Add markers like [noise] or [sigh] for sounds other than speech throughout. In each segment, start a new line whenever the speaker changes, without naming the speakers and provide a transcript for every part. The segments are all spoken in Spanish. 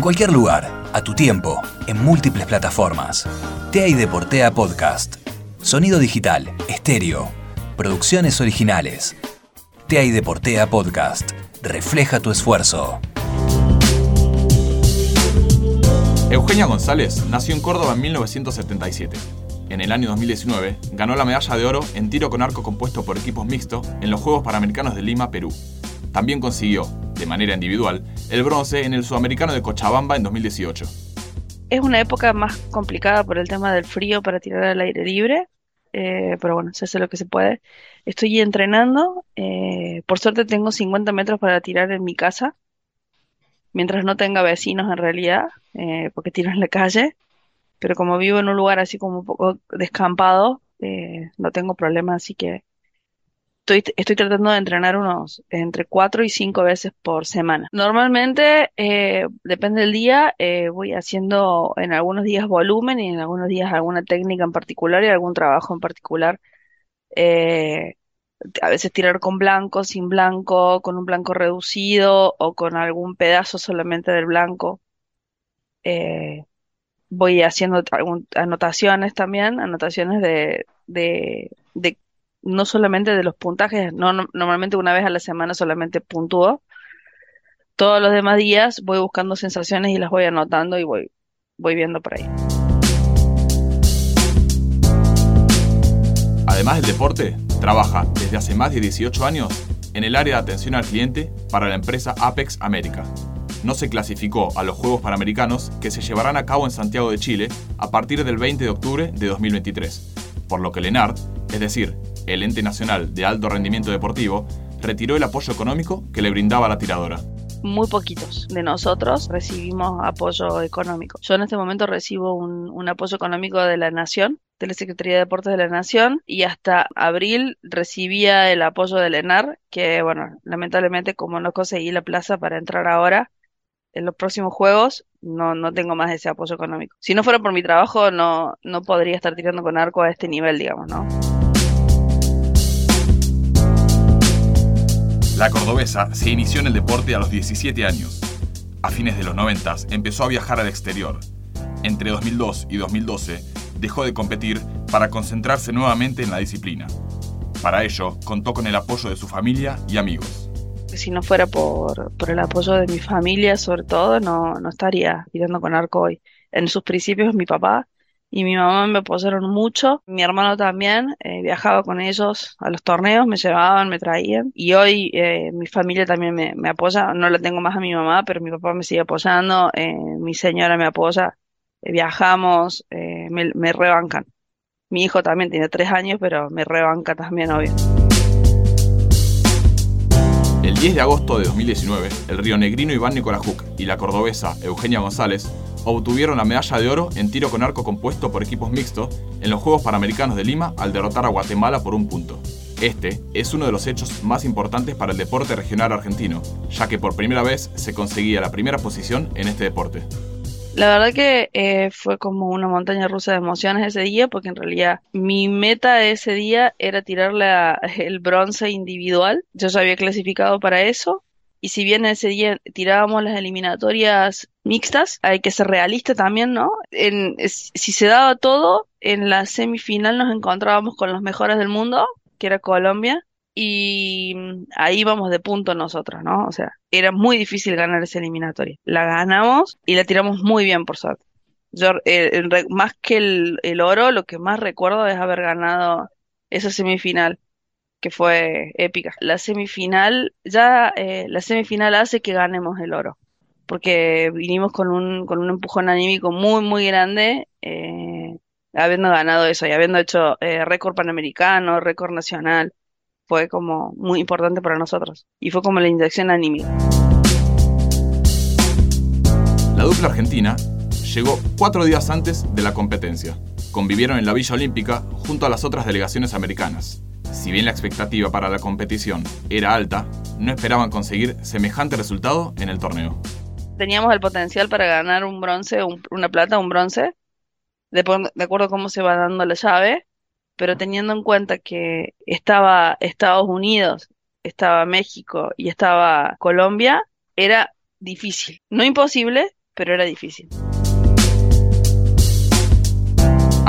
En cualquier lugar, a tu tiempo, en múltiples plataformas. TEA y Deportea Podcast. Sonido digital, estéreo. Producciones originales. TEA y Deportea Podcast. Refleja tu esfuerzo.
Eugenia González nació en Córdoba en 1977. En el año 2019 ganó la medalla de oro en tiro con arco compuesto por equipos mixtos en los Juegos Panamericanos de Lima, Perú. También consiguió, de manera individual, el bronce en el Sudamericano de Cochabamba en 2018.
Es una época más complicada por el tema del frío para tirar al aire libre, eh, pero bueno, se hace lo que se puede. Estoy entrenando, eh, por suerte tengo 50 metros para tirar en mi casa, mientras no tenga vecinos en realidad, eh, porque tiro en la calle, pero como vivo en un lugar así como un poco descampado, no tengo problema, así que estoy, tratando de entrenar unos entre cuatro y cinco veces por semana. Normalmente, eh, depende del día, eh, voy haciendo en algunos días volumen y en algunos días alguna técnica en particular y algún trabajo en particular. Eh, a veces tirar con blanco, sin blanco, con un blanco reducido o con algún pedazo solamente del blanco. voy haciendo anotaciones también, anotaciones de, de no solamente de los puntajes, no, normalmente una vez a la semana solamente puntúo. Todos los demás días voy buscando sensaciones y las voy anotando y voy, voy viendo por ahí.
Además del deporte, trabaja desde hace más de 18 años en el área de atención al cliente para la empresa Apex América. No se clasificó a los Juegos Panamericanos que se llevarán a cabo en Santiago de Chile a partir del 20 de octubre de 2023, por lo que Lenard, es decir, el ente nacional de alto rendimiento deportivo, retiró el apoyo económico que le brindaba la tiradora.
Muy poquitos de nosotros recibimos apoyo económico. Yo en este momento recibo un, apoyo económico de la Nación, de la Secretaría de Deportes de la Nación, y hasta abril recibía el apoyo del ENAR, que bueno, lamentablemente como no conseguí la plaza para entrar ahora, en los próximos juegos no, no tengo más ese apoyo económico. Si no fuera por mi trabajo, no, no podría estar tirando con arco a este nivel, digamos, ¿no?
La cordobesa se inició en el deporte a los 17 años. A fines de los 90 empezó a viajar al exterior. Entre 2002 y 2012 dejó de competir para concentrarse nuevamente en la disciplina. Para ello, contó con el apoyo de su familia y amigos.
Si no fuera por, el apoyo de mi familia, sobre todo, no, no estaría tirando con arco hoy. En sus principios, mi papá y mi mamá me apoyaron mucho. Mi hermano también, eh, viajaba con ellos a los torneos, me llevaban, me traían. Y hoy eh, mi familia también me, apoya. No la tengo más a mi mamá, pero mi papá me sigue apoyando, eh, mi señora me apoya. viajamos, me, rebancan. Mi hijo también tiene tres años, pero me rebanca también, obvio.
El 10 de agosto de 2019, el río Negrino Iván Nicolajuk y la cordobesa Eugenia González obtuvieron la medalla de oro en tiro con arco compuesto por equipos mixtos en los Juegos Panamericanos de Lima al derrotar a Guatemala por un punto. Este es uno de los hechos más importantes para el deporte regional argentino, ya que por primera vez se conseguía la primera posición en este deporte.
La verdad que eh, fue como una montaña rusa de emociones ese día, porque en realidad mi meta de ese día era tirarle [laughs] el bronce individual. Yo ya había clasificado para eso y si bien ese día tirábamos las eliminatorias mixtas, hay que ser realista también, ¿no? En, si se daba todo, en la semifinal nos encontrábamos con los mejores del mundo, que era Colombia, y mm, ahí vamos de punto nosotros, ¿no? O sea, era muy difícil ganar esa eliminatoria. La ganamos y la tiramos muy bien, por suerte. Yo, eh, más que el, el oro, lo que más recuerdo es haber ganado esa semifinal que fue épica. La semifinal, ya eh, la semifinal hace que ganemos el oro, porque vinimos con un, con un empujón anímico muy, muy grande, eh, habiendo ganado eso y habiendo hecho eh, récord panamericano, récord nacional, fue como muy importante para nosotros y fue como la inyección anímica.
La dupla argentina llegó cuatro días antes de la competencia. Convivieron en la Villa Olímpica junto a las otras delegaciones americanas. Si bien la expectativa para la competición era alta, no esperaban conseguir semejante resultado en el torneo.
Teníamos el potencial para ganar un bronce, una plata, un bronce, de, acuerdo a cómo se va dando la llave, pero teniendo en cuenta que estaba Estados Unidos, estaba México y estaba Colombia, era difícil. No imposible, pero era difícil.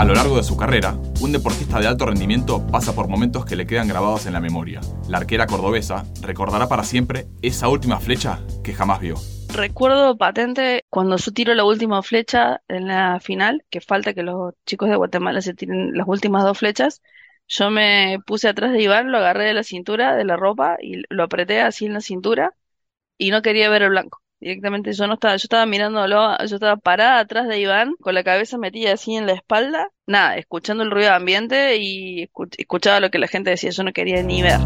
A lo largo de su carrera, un deportista de alto rendimiento pasa por momentos que le quedan grabados en la memoria. La arquera cordobesa recordará para siempre esa última flecha que jamás vio.
Recuerdo patente cuando yo tiro la última flecha en la final, que falta que los chicos de Guatemala se tiren las últimas dos flechas. Yo me puse atrás de Iván, lo agarré de la cintura, de la ropa, y lo apreté así en la cintura, y no quería ver el blanco directamente yo no estaba, yo estaba mirándolo, yo estaba parada atrás de Iván, con la cabeza metida así en la espalda, nada, escuchando el ruido de ambiente y escuchaba lo que la gente decía, yo no quería ni ver.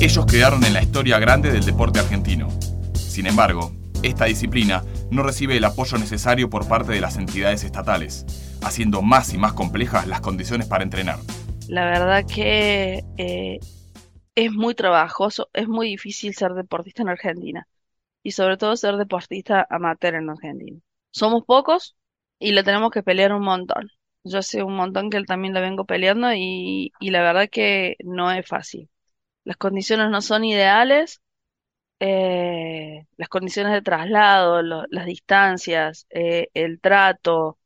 Ellos quedaron en la historia grande del deporte argentino. Sin embargo, esta disciplina no recibe el apoyo necesario por parte de las entidades estatales, haciendo más y más complejas las condiciones para entrenar.
La verdad que eh, es muy trabajoso, es muy difícil ser deportista en Argentina y sobre todo ser deportista amateur en Argentina. Somos pocos y le tenemos que pelear un montón. Yo sé un montón que él también la vengo peleando y, la verdad que no es fácil. Las condiciones no son ideales, eh, las condiciones de traslado, las distancias, eh, el trato,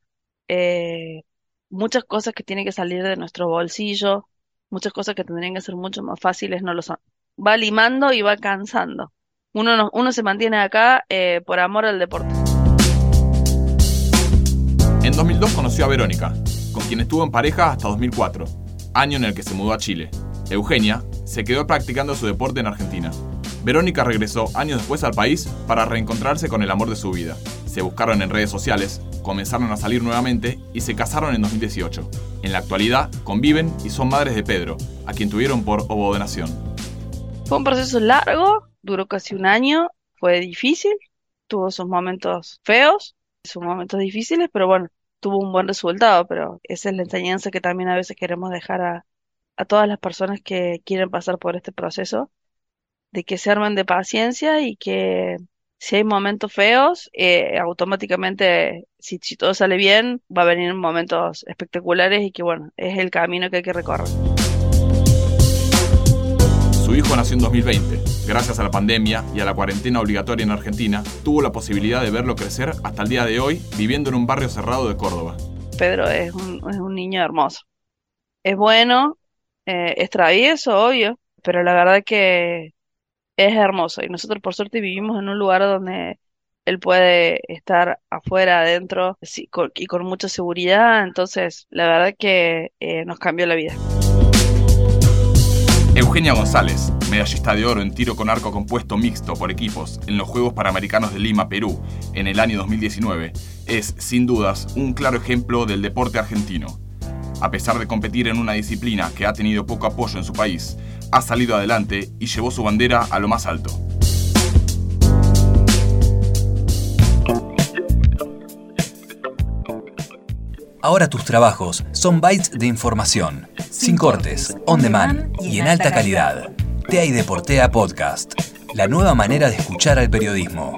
eh, muchas cosas que tienen que salir de nuestro bolsillo muchas cosas que tendrían que ser mucho más fáciles no lo son. Va limando y va cansando. Uno, uno se mantiene acá eh, por amor al deporte.
En 2002 conoció a Verónica, con quien estuvo en pareja hasta 2004, año en el que se mudó a Chile. Eugenia se quedó practicando su deporte en Argentina. Verónica regresó años después al país para reencontrarse con el amor de su vida. Se buscaron en redes sociales, comenzaron a salir nuevamente y se casaron en 2018. En la actualidad conviven y son madres de Pedro, a quien tuvieron por ovodonación.
Fue un proceso largo, duró casi un año, fue difícil, tuvo sus momentos feos, sus momentos difíciles, pero bueno, tuvo un buen resultado, pero esa es la enseñanza que también a veces queremos dejar a, a todas las personas que quieren pasar por este proceso de que se armen de paciencia y que si hay momentos feos, eh, automáticamente, si, todo sale bien, va a venir momentos espectaculares y que bueno, es el camino que hay que recorrer.
Su hijo nació en 2020. Gracias a la pandemia y a la cuarentena obligatoria en Argentina, tuvo la posibilidad de verlo crecer hasta el día de hoy, viviendo en un barrio cerrado de Córdoba.
Pedro es un, niño hermoso. Es bueno, eh, es travieso, obvio, pero la verdad que es hermoso. Y nosotros por suerte vivimos en un lugar donde él puede estar afuera, adentro y con mucha seguridad. Entonces, la verdad que eh, nos cambió la vida.
Eugenia González, medallista de oro en tiro con arco compuesto mixto por equipos en los Juegos Panamericanos de Lima, Perú, en el año 2019, es, sin dudas, un claro ejemplo del deporte argentino. A pesar de competir en una disciplina que ha tenido poco apoyo en su país, ha salido adelante y llevó su bandera a lo más alto.
Ahora tus trabajos son bytes de información, sin cortes, on demand y en alta calidad. TEA y Deportea Podcast, la nueva manera de escuchar al periodismo.